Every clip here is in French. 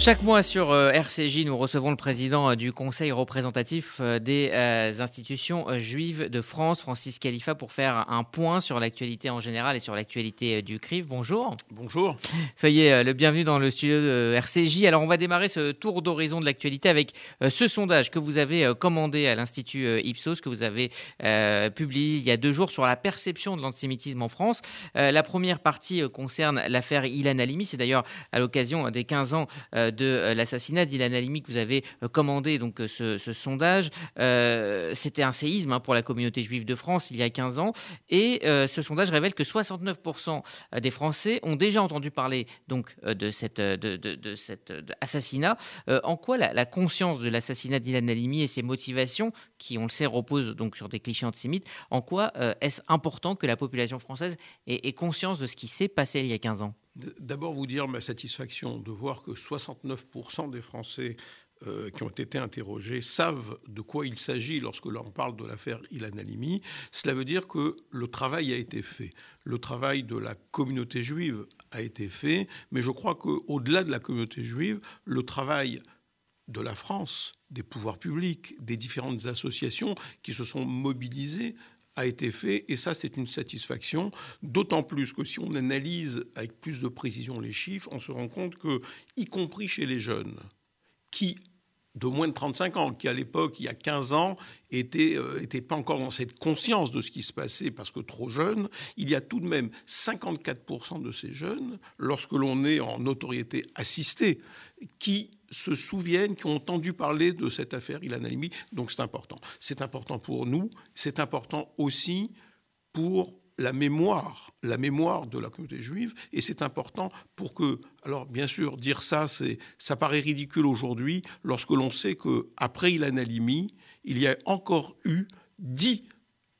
Chaque mois sur euh, RCJ, nous recevons le président euh, du Conseil représentatif euh, des institutions juives de France, Francis Khalifa, pour faire un point sur l'actualité en général et sur l'actualité du CRIF. Bonjour. Bonjour. Soyez le bienvenu dans le studio de RCJ. Alors, on va démarrer ce tour d'horizon de l'actualité avec ce sondage que vous avez commandé à l'Institut Ipsos, que vous avez publié il y a deux jours sur la perception de l'antisémitisme en France. La première partie concerne l'affaire Ilan Halimi. C'est d'ailleurs à l'occasion des 15 ans de euh, l'assassinat d'Ilan Halimi que vous avez euh, commandé donc euh, ce, sondage. C'était un séisme hein, pour la communauté juive de France il y a 15 ans et ce sondage révèle que 69% des Français ont déjà entendu parler donc de, cette, de, cet assassinat. en quoi la, conscience de l'assassinat d'Ilan Halimi et ses motivations, qui on le sait reposent donc sur des clichés antisémites, en quoi est-ce important que la population française ait, ait conscience de ce qui s'est passé il y a 15 ans? D'abord, vous dire ma satisfaction de voir que 69% des Français euh, qui ont été interrogés savent de quoi il s'agit lorsque l'on parle de l'affaire Ilan Halimi. Cela veut dire que le travail a été fait. Le travail de la communauté juive a été fait, mais je crois qu'au-delà de la communauté juive, le travail de la France, des pouvoirs publics, des différentes associations qui se sont mobilisées a été fait et ça c'est une satisfaction, d'autant plus que si on analyse avec plus de précision les chiffres, on se rend compte que, y compris chez les jeunes, qui de moins de 35 ans, qui à l'époque, il y a 15 ans, n'étaient euh, pas encore dans cette conscience de ce qui se passait parce que trop jeunes, il y a tout de même 54% de ces jeunes, lorsque l'on est en notoriété assistée, qui se souviennent, qui ont entendu parler de cette affaire Ilan Halimi. Donc c'est important. C'est important pour nous, c'est important aussi pour la mémoire, la mémoire de la communauté juive, et c'est important pour que, alors bien sûr, dire ça, c'est, ça paraît ridicule aujourd'hui, lorsque l'on sait que après Ilan Halimi, il y a encore eu dix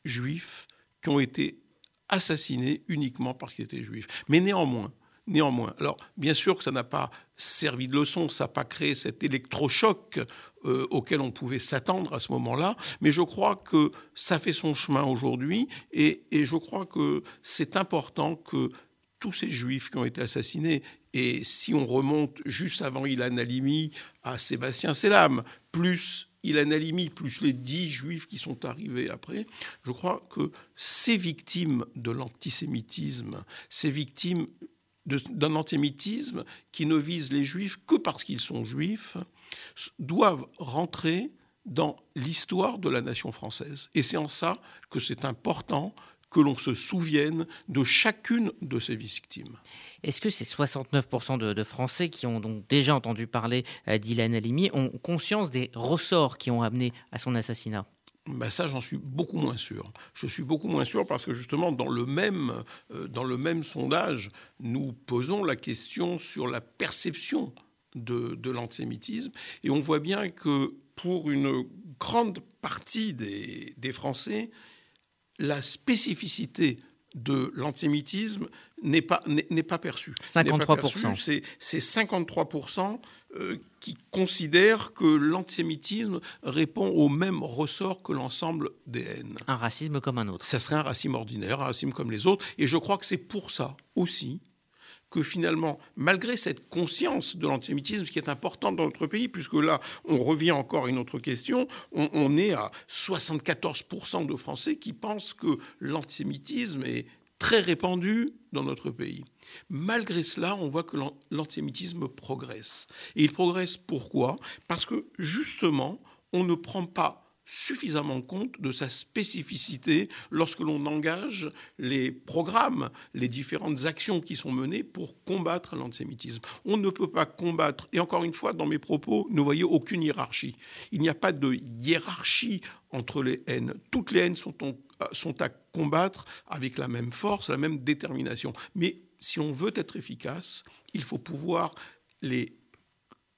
juifs qui ont été assassinés uniquement parce qu'ils étaient juifs. Mais néanmoins, néanmoins, alors bien sûr que ça n'a pas servi de leçon, ça n'a pas créé cet électrochoc euh, auquel on pouvait s'attendre à ce moment-là, mais je crois que ça fait son chemin aujourd'hui et, je crois que c'est important que tous ces juifs qui ont été assassinés, et si on remonte juste avant Ilan Halimi à Sébastien Selam, plus Ilan Halimi, plus les dix juifs qui sont arrivés après, je crois que ces victimes de l'antisémitisme, ces victimes d'un antisémitisme qui ne vise les juifs que parce qu'ils sont juifs, doivent rentrer dans l'histoire de la nation française. Et c'est en ça que c'est important que l'on se souvienne de chacune de ces victimes. Est-ce que ces 69% de, Français qui ont donc déjà entendu parler euh, d'Ilan Halimi ont conscience des ressorts qui ont amené à son assassinat? Ben ça, j'en suis beaucoup moins sûr. Je suis beaucoup moins sûr parce que justement, dans le même, euh, dans le même sondage, nous posons la question sur la perception de, de l'antisémitisme. Et on voit bien que pour une grande partie des, des Français, la spécificité de l'antisémitisme n'est pas, n'est, pas perçue. 53%. C'est 53% euh, qui considèrent que l'antisémitisme répond au même ressort que l'ensemble des haines. Un racisme comme un autre. Ça serait un racisme ordinaire, un racisme comme les autres. Et je crois que c'est pour ça aussi que finalement, malgré cette conscience de l'antisémitisme qui est importante dans notre pays, puisque là, on revient encore à une autre question, on, est à 74% de Français qui pensent que l'antisémitisme est très répandu dans notre pays. Malgré cela, on voit que l'antisémitisme progresse. Et il progresse pourquoi? Parce que justement, on ne prend pas suffisamment compte de sa spécificité lorsque l'on engage les programmes, les différentes actions qui sont menées pour combattre l'antisémitisme. On ne peut pas combattre, et encore une fois, dans mes propos, ne voyez aucune hiérarchie. Il n'y a pas de hiérarchie entre les haines. Toutes les haines sont, sont à combattre avec la même force, la même détermination. Mais si on veut être efficace, il faut pouvoir les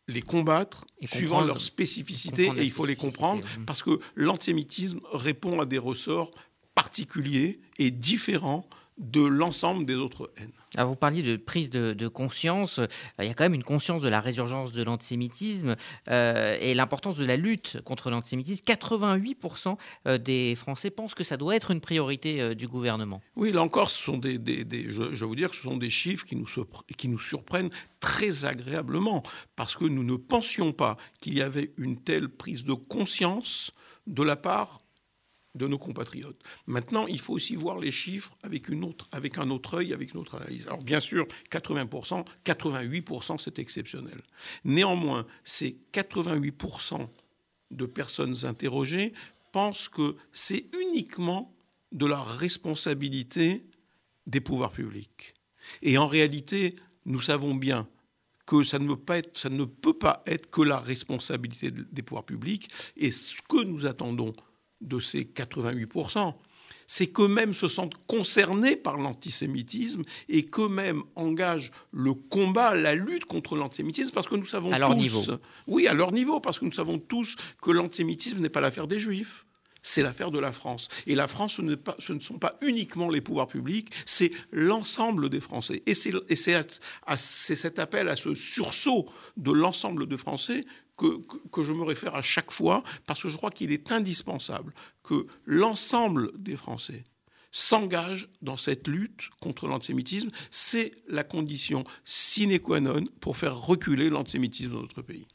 les combattre suivant leurs spécificités et il faut les comprendre parce que l'antisémitisme répond à des ressorts particuliers et différents de l'ensemble des autres haines. Alors vous parliez de prise de, conscience. Euh, il y a quand même une conscience de la résurgence de l'antisémitisme euh, et l'importance de la lutte contre l'antisémitisme. 88% euh, des Français pensent que ça doit être une priorité du gouvernement. Oui, là encore, ce sont des, je, vais vous dire que ce sont des chiffres qui nous, qui nous surprennent très agréablement parce que nous ne pensions pas qu'il y avait une telle prise de conscience de la part de nos compatriotes. Maintenant, il faut aussi voir les chiffres avec, une autre, avec un autre œil, avec une autre analyse. Alors bien sûr, 80%, 88%, c'est exceptionnel. Néanmoins, ces 88% de personnes interrogées pensent que c'est uniquement de la responsabilité des pouvoirs publics. Et en réalité, nous savons bien que ça ne peut pas être que la responsabilité des pouvoirs publics. Et ce que nous attendons de ces 88%, c'est qu'eux-mêmes se sentent concernés par l'antisémitisme et qu'eux-mêmes engagent le combat, la lutte contre l'antisémitisme, parce que nous savons à leur niveau. oui, à leur niveau, parce que nous savons tous que l'antisémitisme n'est pas l'affaire des Juifs. C'est l'affaire de la France. Et la France, ce, pas, ce, ne sont pas uniquement les pouvoirs publics, c'est l'ensemble des Français. Et c'est cet appel à ce sursaut de l'ensemble des Français que, je me réfère à chaque fois, parce que je crois qu'il est indispensable que l'ensemble des Français s'engagent dans cette lutte contre l'antisémitisme. C'est la condition sine qua non pour faire reculer l'antisémitisme dans notre pays.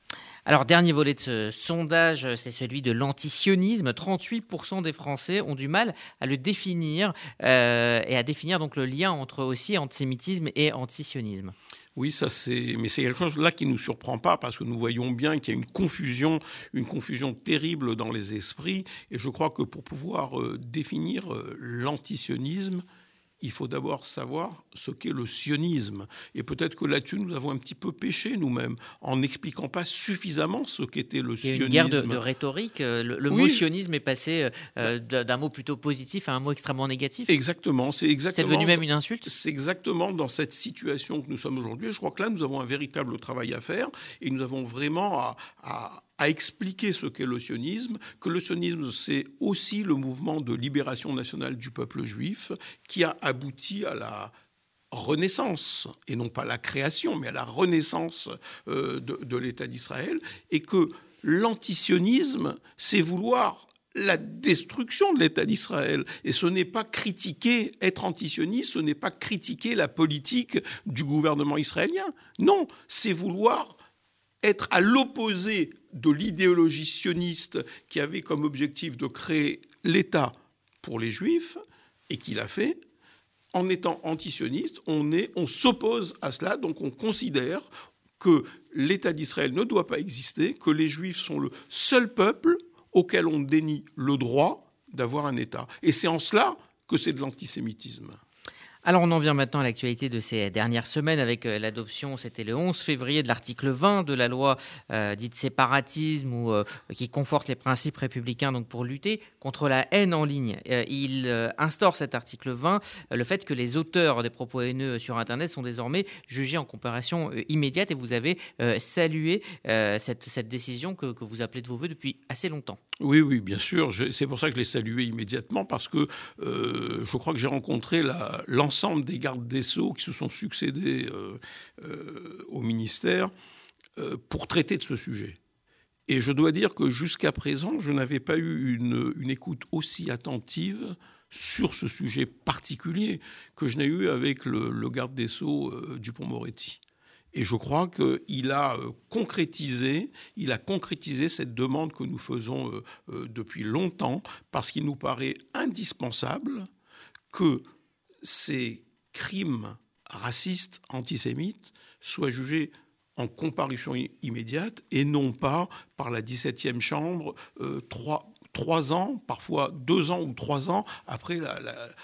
Alors, dernier volet de ce sondage, c'est celui de l'antisionisme. 38% des Français ont du mal à le définir euh, et à définir donc le lien entre aussi antisémitisme et antisionisme. Oui, ça c'est, mais c'est quelque chose là qui nous surprend pas parce que nous voyons bien qu'il y a une confusion, une confusion terrible dans les esprits. Et je crois que pour pouvoir euh, définir euh, l'antisionisme, il faut d'abord savoir ce qu'est le sionisme. Et peut-être que là-dessus, nous avons un petit peu péché nous-mêmes, en n'expliquant pas suffisamment ce qu'était le sionisme. Il y a une guerre de, rhétorique. Euh, le, mot sionisme est passé euh, d'un mot plutôt positif à un mot extrêmement négatif. Exactement. C'est exactement. C'est devenu même une insulte C'est exactement dans cette situation que nous sommes aujourd'hui. Je crois que là, nous avons un véritable travail à faire et nous avons vraiment à à expliquer ce qu'est le sionisme, que le sionisme, c'est aussi le mouvement de libération nationale du peuple juif qui a abouti à la renaissance, et non pas la création, mais à la renaissance euh, de, l'État d'Israël, et que l'antisionisme, c'est vouloir la destruction de l'État d'Israël. Et ce n'est pas critiquer, être antisioniste, ce n'est pas critiquer la politique du gouvernement israélien. Non, c'est vouloir être à l'opposé de l'idéologie sioniste qui avait comme objectif de créer l'État pour les Juifs, et qui l'a fait, en étant antisioniste, on, on s'oppose à cela, donc on considère que l'État d'Israël ne doit pas exister, que les Juifs sont le seul peuple auquel on dénie le droit d'avoir un État. Et c'est en cela que c'est de l'antisémitisme. Alors on en vient maintenant à l'actualité de ces dernières semaines avec euh, l'adoption, c'était le 11 février, de l'article 20 de la loi euh, dite séparatisme euh, qui conforte les principes républicains donc pour lutter contre la haine en ligne. il instaure cet article 20 le fait que les auteurs des propos haineux sur Internet sont désormais jugés en comparaison immédiate et vous avez salué cette, décision que, que, vous appelez de vos voeux depuis assez longtemps. Oui, oui, bien sûr. C'est pour ça que je l'ai salué immédiatement parce que je crois que j'ai rencontré l'ensemble des gardes des Sceaux qui se sont succédés euh, euh, au ministère euh, pour traiter de ce sujet. Et je dois dire que jusqu'à présent, je n'avais pas eu une, écoute aussi attentive sur ce sujet particulier que je n'ai eu avec le, garde des Sceaux Dupont-Moretti. Et je crois qu'il a concrétisé, il a concrétisé cette demande que nous faisons depuis longtemps, parce qu'il nous paraît indispensable que ces crimes racistes, antisémites, soient jugés en comparution immédiate et non pas par la 17e chambre euh, trois, trois ans, parfois deux ans ou trois ans après,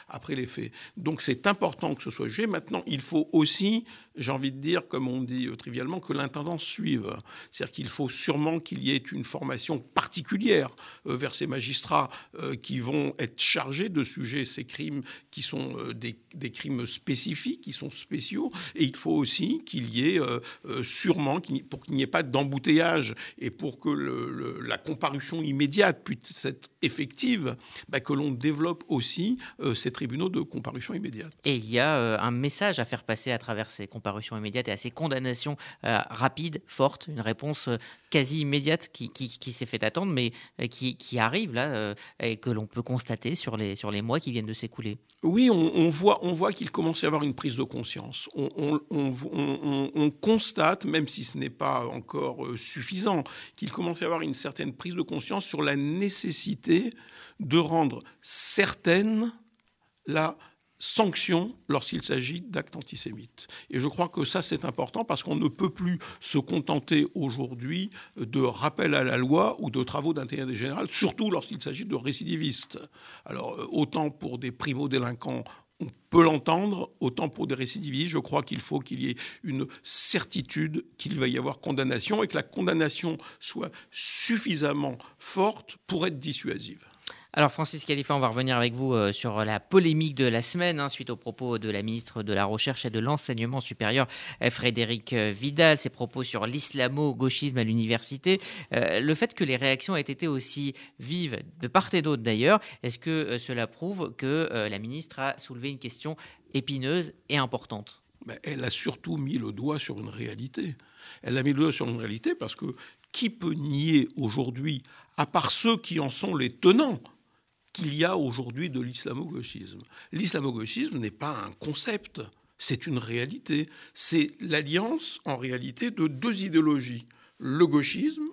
après les faits. Donc c'est important que ce soit jugé. Maintenant, il faut aussi j'ai envie de dire, comme on dit euh, trivialement, que l'intendance suive. C'est-à-dire qu'il faut sûrement qu'il y ait une formation particulière euh, vers ces magistrats euh, qui vont être chargés de sujets, ces crimes qui sont des, crimes spécifiques, qui sont spéciaux. Et il faut aussi qu'il y ait sûrement, pour qu'il n'y ait pas d'embouteillage et pour que la comparution immédiate puisse cette effective, bah, que l'on développe aussi ces tribunaux de comparution immédiate. Et il y a un message à faire passer à travers ces comparutions immédiates et à ces condamnations euh, rapides, fortes, une réponse quasi immédiate qui, s'est fait attendre, mais qui, qui arrive là et que l'on peut constater sur les, sur les mois qui viennent de s'écouler. Oui, on, voit, on voit qu'il commence à y avoir une prise de conscience. On, on constate, même si ce n'est pas encore suffisant, qu'il commence à y avoir une certaine prise de conscience sur la nécessité de rendre certaine la sanction lorsqu'il s'agit d'actes antisémites. Et je crois que ça, c'est important parce qu'on ne peut plus se contenter aujourd'hui de rappels à la loi ou de travaux d'intérêt général, surtout lorsqu'il s'agit de récidivistes. Alors, euh, autant pour des primo-délinquants, on peut l'entendre, autant pour des récidivistes, je crois qu'il faut qu'il y ait une certitude qu'il va y avoir condamnation et que la condamnation soit suffisamment forte pour être dissuasive. Alors Francis Khalifa, on va revenir avec vous euh, sur la polémique de la semaine hein, suite aux propos de la ministre de la Recherche et de l'Enseignement supérieur, euh, Frédéric euh, Vidal, ses propos sur l'islamo-gauchisme à l'université. le fait que les réactions aient été aussi vives de part et d'autre d'ailleurs, est-ce que cela prouve que la ministre a soulevé une question épineuse et importante? Elle a surtout mis le doigt sur une réalité. Elle a mis le doigt sur une réalité parce que qui peut nier aujourd'hui, à part ceux qui en sont les tenants, qu'il y a aujourd'hui de l'islamo-gauchisme. L'islamo-gauchisme n'est pas un concept, c'est une réalité. C'est l'alliance, en réalité, de deux idéologies, le gauchisme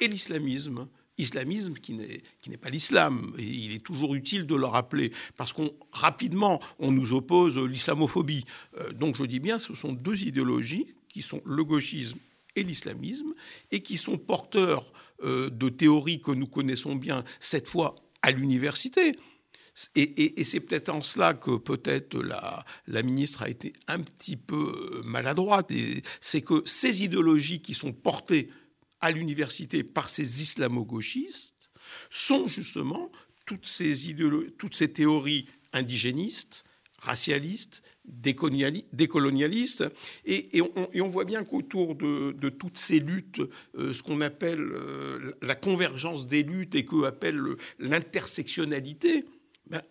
et l'islamisme. Islamisme qui n'est, pas l'islam. il est toujours utile de le rappeler, parce qu'on rapidement, on nous oppose l'islamophobie. Euh, donc je dis bien, ce sont deux idéologies qui sont le gauchisme et l'islamisme, et qui sont porteurs euh, de théories que nous connaissons bien, cette fois à l'université. Et, c'est peut-être en cela que peut-être la, ministre a été un petit peu maladroite. C'est que ces idéologies qui sont portées à l'université par ces islamo-gauchistes sont justement toutes ces, toutes ces théories indigénistes, racialistes, décolonialistes. Et, et, on, voit bien qu'autour de, toutes ces luttes, euh, ce qu'on appelle euh, la convergence des luttes et que appelle l'intersectionnalité, ben,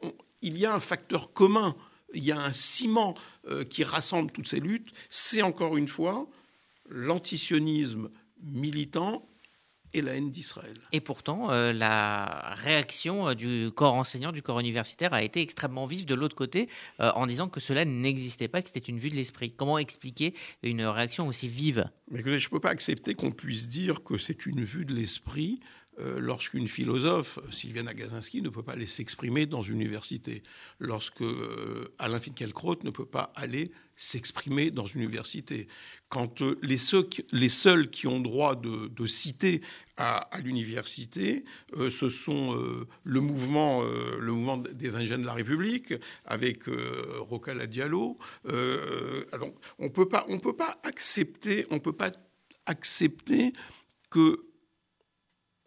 il y a un facteur commun, il y a un ciment euh, qui rassemble toutes ces luttes. C'est encore une fois l'antisionisme militant et la haine d'Israël. Et pourtant, euh, la réaction euh, du corps enseignant, du corps universitaire a été extrêmement vive de l'autre côté, euh, en disant que cela n'existait pas, que c'était une vue de l'esprit. Comment expliquer une réaction aussi vive? Mais Je ne peux pas accepter qu'on puisse dire que c'est une vue de l'esprit lorsqu'une philosophe, Sylviane Agazinski, ne peut pas aller s'exprimer dans une université, lorsque euh, Alain Finkielkraut ne peut pas aller s'exprimer dans une université, quand euh, les, seuls, qui ont droit de, citer à, l'université, ce sont le, mouvement, le mouvement des ingénieurs de la République, avec Rocala Diallo. alors, on ne peut pas accepter, on peut pas accepter que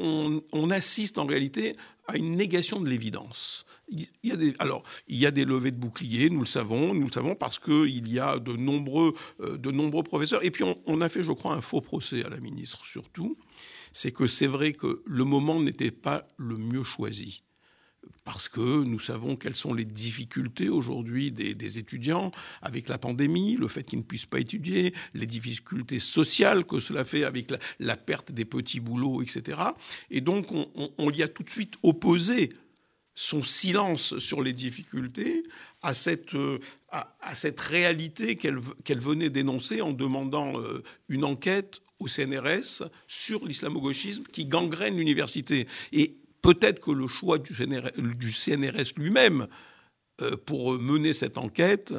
on, assiste en réalité à une négation de l'évidence. Il y a des, alors, il y a des levées de boucliers, nous le savons, nous le savons parce qu'il y a de nombreux, euh, de nombreux professeurs. Et puis, on, a fait, je crois, un faux procès à la ministre, surtout. C'est que c'est vrai que le moment n'était pas le mieux choisi parce que nous savons quelles sont les difficultés aujourd'hui des, étudiants avec la pandémie, le fait qu'ils ne puissent pas étudier, les difficultés sociales que cela fait avec la, perte des petits boulots, etc. Et donc on, y a tout de suite opposé son silence sur les difficultés à cette, à, cette réalité qu'elle venait d'énoncer en demandant euh, une enquête au CNRS sur l'islamo-gauchisme qui gangrène l'université. Et peut-être que le choix du CNRS, lui-même euh, pour mener cette enquête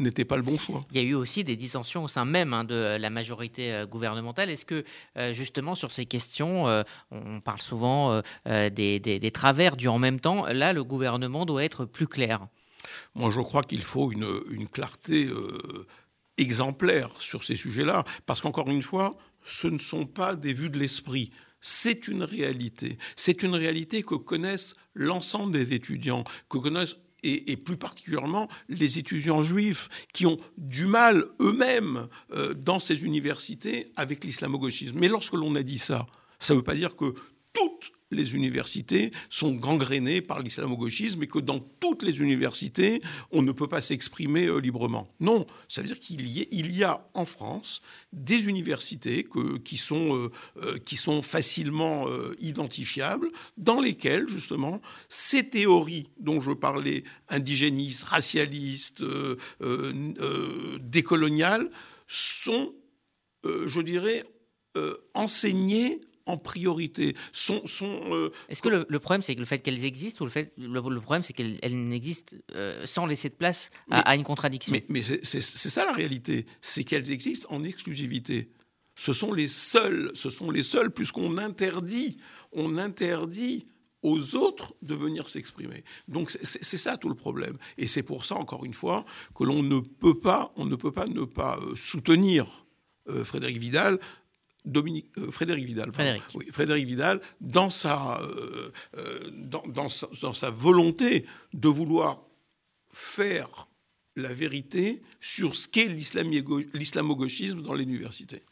n'était pas le bon choix. Il y a eu aussi des dissensions au sein même hein, de la majorité euh, gouvernementale. Est-ce que euh, justement sur ces questions, on parle souvent des, travers du en même temps, là le gouvernement doit être plus clair Moi je crois qu'il faut une, une clarté exemplaire sur ces sujets-là, parce qu'encore une fois, ce ne sont pas des vues de l'esprit, c'est une réalité. C'est une réalité que connaissent l'ensemble des étudiants, que connaissent et, plus particulièrement les étudiants juifs qui ont du mal eux-mêmes euh, dans ces universités avec l'islamo-gauchisme. Mais lorsque l'on a dit ça, ça ne veut pas dire que toutes les universités sont gangrénées par l'islamo-gauchisme et que dans toutes les universités, on ne peut pas s'exprimer euh, librement. Non, ça veut dire qu'il y, a en France des universités qui, sont, euh, euh, qui sont facilement identifiables, dans lesquelles, justement, ces théories dont je parlais, indigénistes, racialistes, décoloniales, sont, je dirais, enseignées en priorité. Sont, sont, euh, Est-ce que le, problème, c'est que le fait qu'elles existent ou le, fait, le, problème, c'est qu'elles n'existent euh, sans laisser de place à, une contradiction? Mais, c'est ça la réalité, c'est qu'elles existent en exclusivité. Ce sont les seuls, ce sont les seuls, puisqu'on interdit, on interdit aux autres de venir s'exprimer. Donc c'est ça tout le problème. Et c'est pour ça, encore une fois, que l'on ne peut pas, on ne peut pas ne pas euh, soutenir Frédéric Vidal Dominique, euh, Frédéric Vidal. Frédéric. Vidal, dans sa, euh, euh, dans, sa, volonté de vouloir faire la vérité sur ce qu'est l'islamo-gauchisme dans l'université.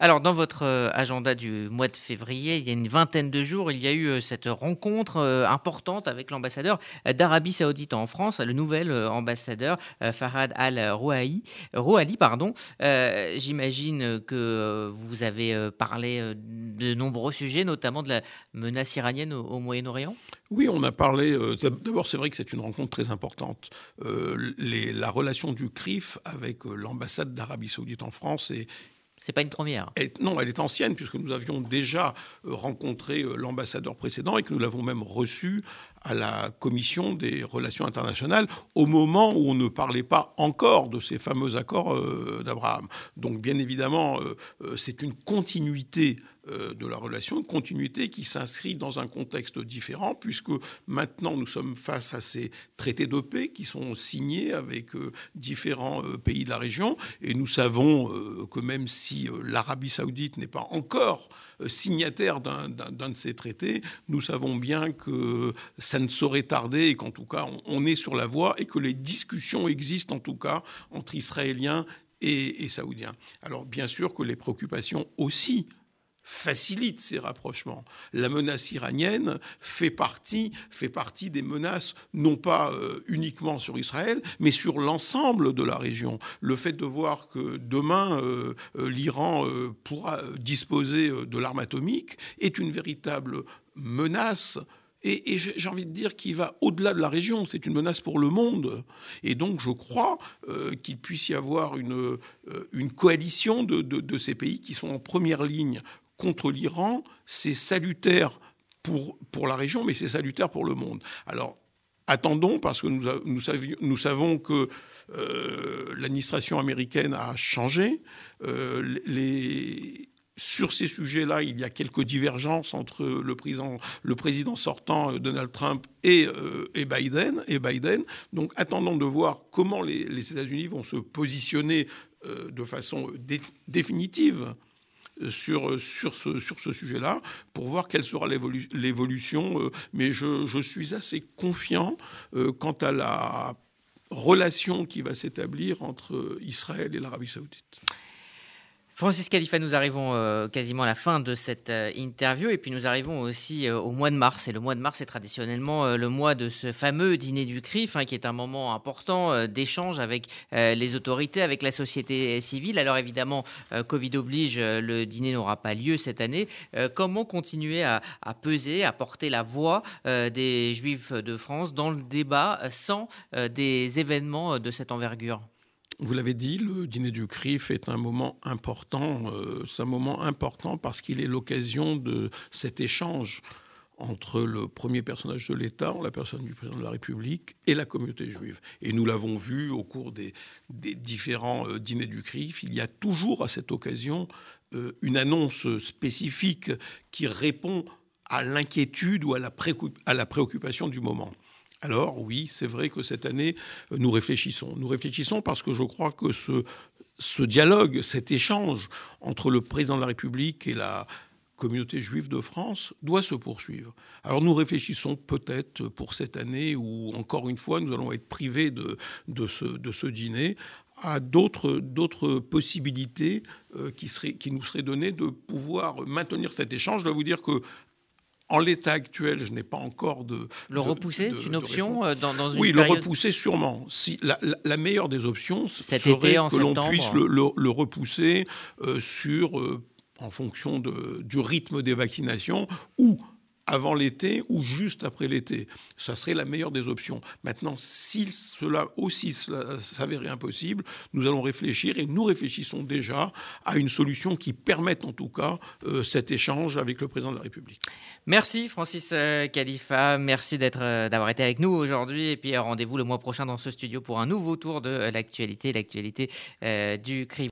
Alors, dans votre euh, agenda du mois de février, il y a une vingtaine de jours, il y a eu euh, cette rencontre euh, importante avec l'ambassadeur d'Arabie Saoudite en France, le nouvel ambassadeur Farhad Al-Rouhali. pardon. J'imagine que vous avez parlé de nombreux sujets, notamment de la menace iranienne au, Moyen-Orient. Oui, on a parlé. D'abord, c'est vrai que c'est une rencontre très importante. la relation du CRIF avec l'ambassade d'Arabie Saoudite en France est c'est pas une première. non, elle est ancienne puisque nous avions déjà euh, rencontré euh, l'ambassadeur précédent et que nous l'avons même reçu à la commission des relations internationales au moment où on ne parlait pas encore de ces fameux accords euh, d'Abraham. Donc bien évidemment, c'est une continuité euh, de la relation, de continuité qui s'inscrit dans un contexte différent, puisque maintenant nous sommes face à ces traités de paix qui sont signés avec euh, différents euh, pays de la région, et nous savons que même si l'Arabie saoudite n'est pas encore signataire d'un de ces traités, nous savons bien que ça ne saurait tarder et qu'en tout cas on, est sur la voie et que les discussions existent en tout cas entre Israéliens et, et, Saoudiens. Alors bien sûr que les préoccupations aussi facilite ces rapprochements. La menace iranienne fait partie, fait partie des menaces, non pas euh, uniquement sur Israël, mais sur l'ensemble de la région. Le fait de voir que demain, euh, euh, l'Iran pourra disposer de l'arme atomique est une véritable menace et, j'ai envie de dire qu'il va au-delà de la région, c'est une menace pour le monde. Et donc je crois qu'il puisse y avoir une, une coalition de, de, ces pays qui sont en première ligne contre l'Iran, c'est salutaire pour, pour la région, mais c'est salutaire pour le monde. Alors, attendons, parce que nous, nous, nous savons que euh, l'administration américaine a changé. Euh, sur ces sujets-là, il y a quelques divergences entre le président, le président sortant euh, Donald Trump et, et, Biden, et Biden. Donc attendons de voir comment les États-Unis vont se positionner de façon définitive sur, sur ce, sur ce sujet-là pour voir quelle sera l'évolution. Euh, mais je, je, suis assez confiant euh, quant à la relation qui va s'établir entre Israël et l'Arabie saoudite. Francis Khalifa, nous arrivons euh, quasiment à la fin de cette euh, interview et puis nous arrivons aussi euh, au mois de mars. Et le mois de mars est traditionnellement le mois de ce fameux dîner du CRIF, hein, qui est un moment important d'échange avec les autorités, avec la société civile. Alors évidemment, Covid oblige, le dîner n'aura pas lieu cette année. comment continuer à, à, peser, à porter la voix des Juifs de France dans le débat sans des événements de cette envergure? Vous l'avez dit, le dîner du CRIF est un moment important. Euh, c'est un moment important parce qu'il est l'occasion de cet échange entre le premier personnage de l'État, la personne du président de la République, et la communauté juive. Et nous l'avons vu au cours des, différents euh, dîners du CRIF, il y a toujours à cette occasion euh, une annonce spécifique qui répond à l'inquiétude ou à la préoccupation du moment. Alors oui, c'est vrai que cette année, euh, nous réfléchissons. Nous réfléchissons parce que je crois que ce, dialogue, cet échange entre le président de la République et la communauté juive de France doit se poursuivre. Alors nous réfléchissons peut-être pour cette année où, encore une fois, nous allons être privés de, ce, dîner à d'autres, possibilités euh, qui, qui nous seraient données de pouvoir maintenir cet échange. Je dois vous dire que En l'état actuel, je n'ai pas encore de. Le repousser, c'est une option dans, dans, une Oui, le repousser sûrement. Si, la, meilleure des options Cet serait que l'on puisse le, le, repousser sur, en fonction de, du rythme des vaccinations ou avant l'été ou juste après l'été. Ça serait la meilleure des options. Maintenant, si cela aussi s'avérait impossible, nous allons réfléchir et nous réfléchissons déjà à une solution qui permette en tout cas euh, cet échange avec le président de la République. Merci Francis euh, Khalifa, merci d'être, euh, d'avoir été avec nous aujourd'hui et puis rendez-vous le mois prochain dans ce studio pour un nouveau tour de l'actualité, l'actualité du CRI.